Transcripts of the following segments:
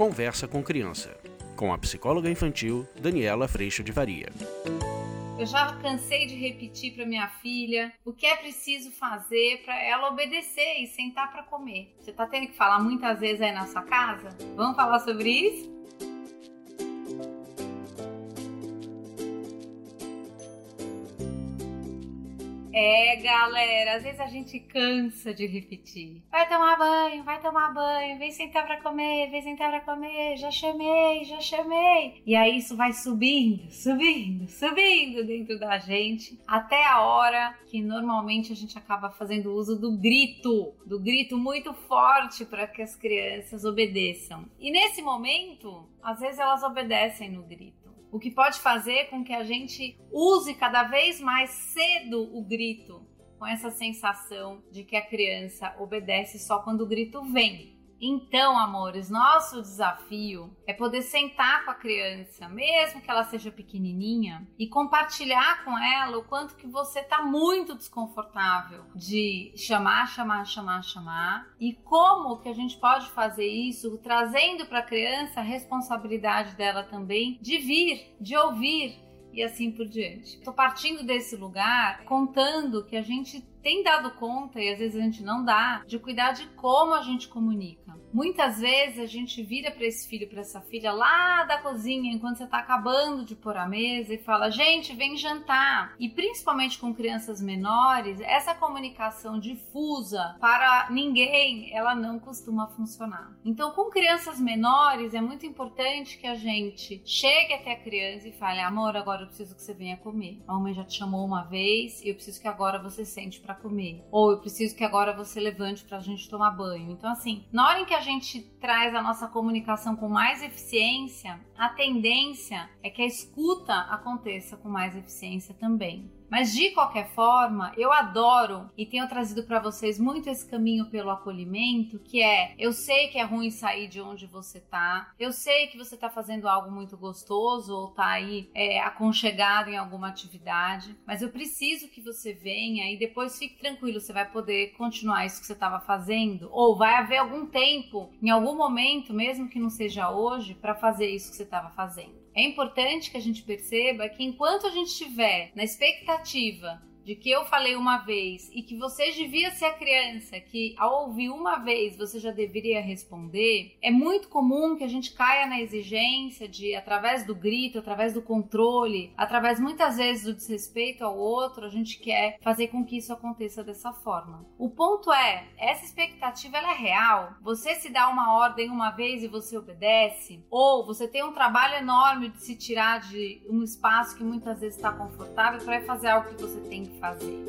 Conversa com Criança, com a psicóloga infantil Daniela Freixo de Varia. Eu já cansei de repetir para minha filha o que é preciso fazer para ela obedecer e sentar para comer. Você tá tendo que falar muitas vezes aí na sua casa? Vamos falar sobre isso? É, galera, às vezes a gente cansa de repetir. Vai tomar banho, vai tomar banho, vem sentar pra comer, vem sentar pra comer, já chamei, já chamei. E aí isso vai subindo, subindo, subindo dentro da gente, até a hora que normalmente a gente acaba fazendo uso do grito, do grito muito forte para que as crianças obedeçam. E nesse momento, às vezes elas obedecem no grito o que pode fazer com que a gente use cada vez mais cedo o grito, com essa sensação de que a criança obedece só quando o grito vem. Então, amores, nosso desafio é poder sentar com a criança, mesmo que ela seja pequenininha, e compartilhar com ela o quanto que você está muito desconfortável de chamar, chamar, chamar, chamar, e como que a gente pode fazer isso trazendo para a criança a responsabilidade dela também de vir, de ouvir, e assim por diante. Estou partindo desse lugar contando que a gente tem dado conta, e às vezes a gente não dá, de cuidar de como a gente comunica. Muitas vezes a gente vira para esse filho, para essa filha lá da cozinha, enquanto você está acabando de pôr a mesa e fala: gente, vem jantar. E principalmente com crianças menores, essa comunicação difusa para ninguém, ela não costuma funcionar. Então, com crianças menores, é muito importante que a gente chegue até a criança e fale: amor, agora eu preciso que você venha comer. A mamãe já te chamou uma vez e eu preciso que agora você sente comer. Ou eu preciso que agora você levante para a gente tomar banho. Então, assim, na hora em que a gente traz a nossa comunicação com mais eficiência, a tendência é que a escuta aconteça com mais eficiência também. Mas de qualquer forma, eu adoro e tenho trazido para vocês muito esse caminho pelo acolhimento, que é: eu sei que é ruim sair de onde você tá, eu sei que você tá fazendo algo muito gostoso ou tá aí é, aconchegado em alguma atividade, mas eu preciso que você venha e depois fique tranquilo, você vai poder continuar isso que você estava fazendo, ou vai haver algum tempo, em algum momento, mesmo que não seja hoje, para fazer isso que você estava fazendo. É importante que a gente perceba que enquanto a gente estiver na expectativa de que eu falei uma vez e que você devia ser a criança que, ao ouvir uma vez, você já deveria responder, é muito comum que a gente caia na exigência de, através do grito, através do controle, através muitas vezes do desrespeito ao outro, a gente quer fazer com que isso aconteça dessa forma. O ponto é, essa expectativa ela é real. Você se dá uma ordem uma vez e você obedece, ou você tem um trabalho enorme de se tirar de um espaço que muitas vezes está confortável para fazer algo que você tem que fazer.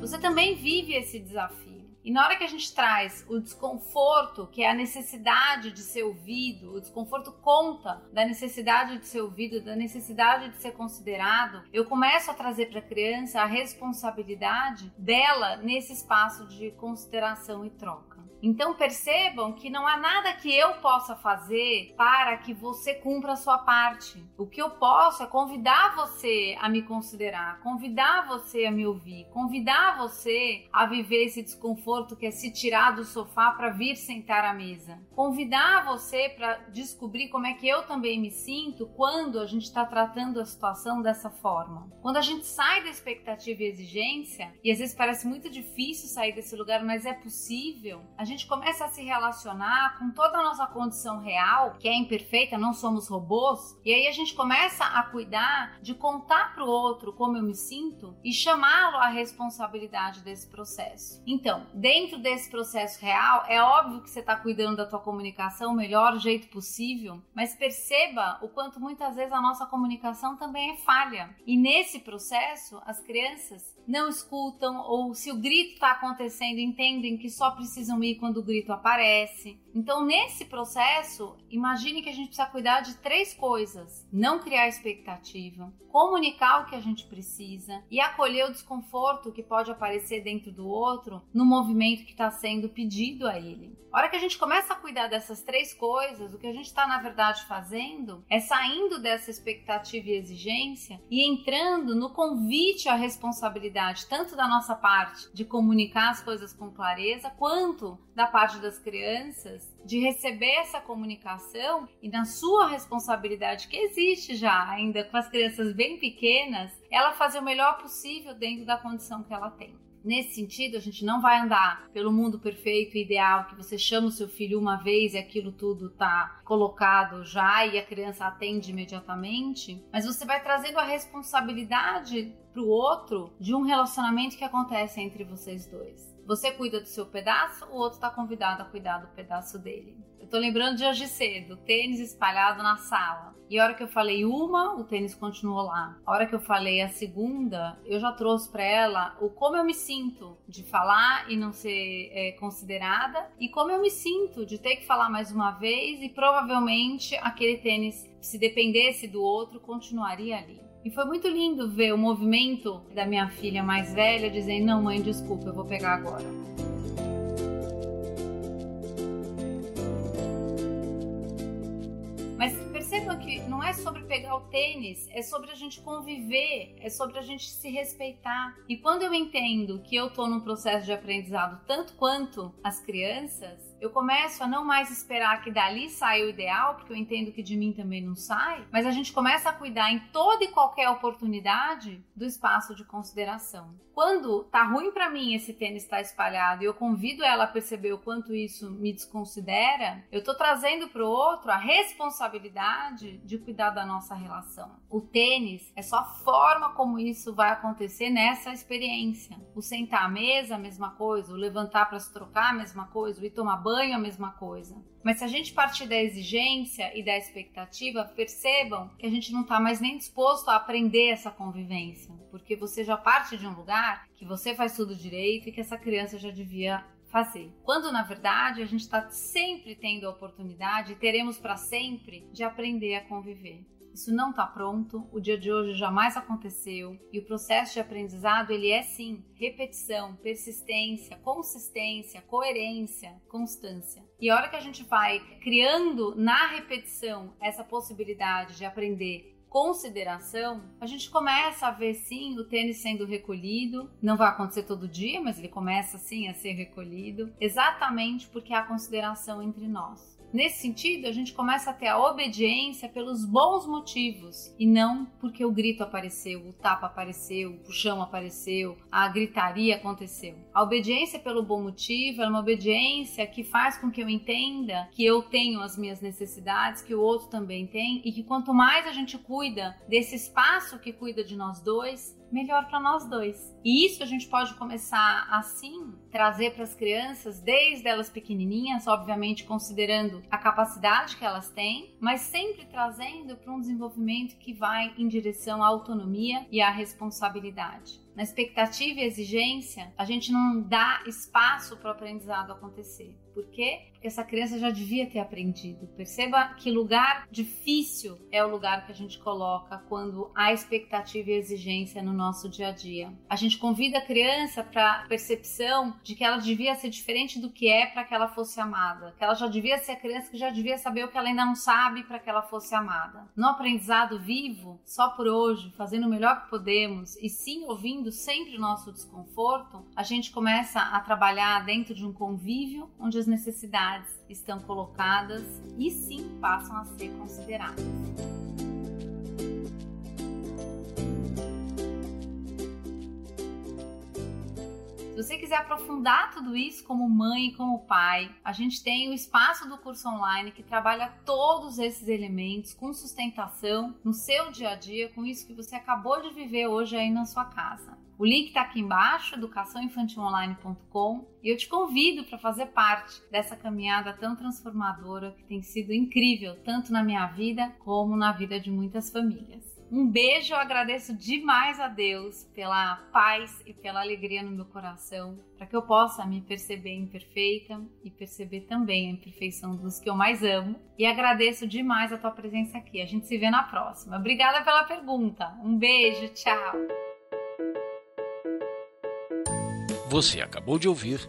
Você também vive esse desafio. E na hora que a gente traz o desconforto, que é a necessidade de ser ouvido, o desconforto conta da necessidade de ser ouvido, da necessidade de ser considerado, eu começo a trazer para a criança a responsabilidade dela nesse espaço de consideração e troca. Então percebam que não há nada que eu possa fazer para que você cumpra a sua parte. O que eu posso é convidar você a me considerar, convidar você a me ouvir, convidar você a viver esse desconforto que é se tirar do sofá para vir sentar à mesa. Convidar você para descobrir como é que eu também me sinto quando a gente está tratando a situação dessa forma. Quando a gente sai da expectativa e exigência, e às vezes parece muito difícil sair desse lugar, mas é possível, a gente começa a se relacionar com toda a nossa condição real, que é imperfeita, não somos robôs, e aí a gente começa a cuidar de contar para o outro como eu me sinto e chamá-lo à responsabilidade desse processo. Então, dentro desse processo real, é óbvio que você está cuidando da tua comunicação o melhor jeito possível, mas perceba o quanto muitas vezes a nossa comunicação também é falha. E nesse processo, as crianças não escutam ou se o grito está acontecendo, entendem que só precisam ir quando o grito aparece. Então, nesse processo, imagine que a gente precisa cuidar de três coisas: não criar expectativa, comunicar o que a gente precisa e acolher o desconforto que pode aparecer dentro do outro no movimento que está sendo pedido a ele. A hora que a gente começa a cuidar dessas três coisas, o que a gente está, na verdade, fazendo é saindo dessa expectativa e exigência e entrando no convite à responsabilidade, tanto da nossa parte de comunicar as coisas com clareza, quanto da parte das crianças de receber essa comunicação e na sua responsabilidade que existe já ainda com as crianças bem pequenas, ela fazer o melhor possível dentro da condição que ela tem. Nesse sentido, a gente não vai andar pelo mundo perfeito e ideal que você chama o seu filho uma vez e aquilo tudo está colocado já e a criança atende imediatamente, mas você vai trazendo a responsabilidade para o outro de um relacionamento que acontece entre vocês dois. Você cuida do seu pedaço, o outro está convidado a cuidar do pedaço dele. Eu tô lembrando de hoje cedo, tênis espalhado na sala. E a hora que eu falei uma, o tênis continuou lá. A hora que eu falei a segunda, eu já trouxe para ela o como eu me sinto de falar e não ser é, considerada, e como eu me sinto de ter que falar mais uma vez e provavelmente aquele tênis, se dependesse do outro, continuaria ali. E foi muito lindo ver o movimento da minha filha mais velha dizendo: Não, mãe, desculpa, eu vou pegar agora. Mas percebam que não é sobre pegar o tênis, é sobre a gente conviver, é sobre a gente se respeitar. E quando eu entendo que eu estou num processo de aprendizado tanto quanto as crianças, eu começo a não mais esperar que dali saia o ideal, porque eu entendo que de mim também não sai, mas a gente começa a cuidar em toda e qualquer oportunidade do espaço de consideração. Quando tá ruim para mim esse tênis estar tá espalhado e eu convido ela a perceber o quanto isso me desconsidera, eu tô trazendo pro outro a responsabilidade de cuidar da nossa relação. O tênis é só a forma como isso vai acontecer nessa experiência. O sentar à mesa, a mesma coisa, o levantar para se trocar, a mesma coisa, o ir tomar banho banho, a mesma coisa. Mas se a gente partir da exigência e da expectativa, percebam que a gente não está mais nem disposto a aprender essa convivência, porque você já parte de um lugar que você faz tudo direito e que essa criança já devia fazer. Quando na verdade a gente está sempre tendo a oportunidade e teremos para sempre de aprender a conviver. Isso não está pronto, o dia de hoje jamais aconteceu e o processo de aprendizado ele é sim repetição, persistência, consistência, coerência, constância. E a hora que a gente vai criando na repetição essa possibilidade de aprender consideração, a gente começa a ver sim o tênis sendo recolhido. Não vai acontecer todo dia, mas ele começa sim a ser recolhido, exatamente porque há consideração entre nós. Nesse sentido, a gente começa a ter a obediência pelos bons motivos e não porque o grito apareceu, o tapa apareceu, o puxão apareceu, a gritaria aconteceu. A obediência pelo bom motivo é uma obediência que faz com que eu entenda que eu tenho as minhas necessidades, que o outro também tem e que quanto mais a gente cuida desse espaço que cuida de nós dois, melhor para nós dois. E isso a gente pode começar assim, trazer para as crianças, desde elas pequenininhas, obviamente considerando a capacidade que elas têm, mas sempre trazendo para um desenvolvimento que vai em direção à autonomia e à responsabilidade na expectativa e exigência, a gente não dá espaço para o aprendizado acontecer. Por quê? Porque essa criança já devia ter aprendido. Perceba que lugar difícil é o lugar que a gente coloca quando há expectativa e exigência no nosso dia a dia. A gente convida a criança para a percepção de que ela devia ser diferente do que é para que ela fosse amada. Que ela já devia ser a criança que já devia saber o que ela ainda não sabe para que ela fosse amada. No aprendizado vivo, só por hoje, fazendo o melhor que podemos e sim ouvindo sempre o nosso desconforto, a gente começa a trabalhar dentro de um convívio onde as necessidades estão colocadas e sim passam a ser consideradas. Se você quiser aprofundar tudo isso como mãe e como pai, a gente tem o espaço do curso online que trabalha todos esses elementos com sustentação no seu dia a dia, com isso que você acabou de viver hoje aí na sua casa. O link está aqui embaixo, educaçãoinfantilonline.com, e eu te convido para fazer parte dessa caminhada tão transformadora que tem sido incrível, tanto na minha vida como na vida de muitas famílias. Um beijo, eu agradeço demais a Deus pela paz e pela alegria no meu coração, para que eu possa me perceber imperfeita e perceber também a imperfeição dos que eu mais amo. E agradeço demais a tua presença aqui. A gente se vê na próxima. Obrigada pela pergunta. Um beijo, tchau. Você acabou de ouvir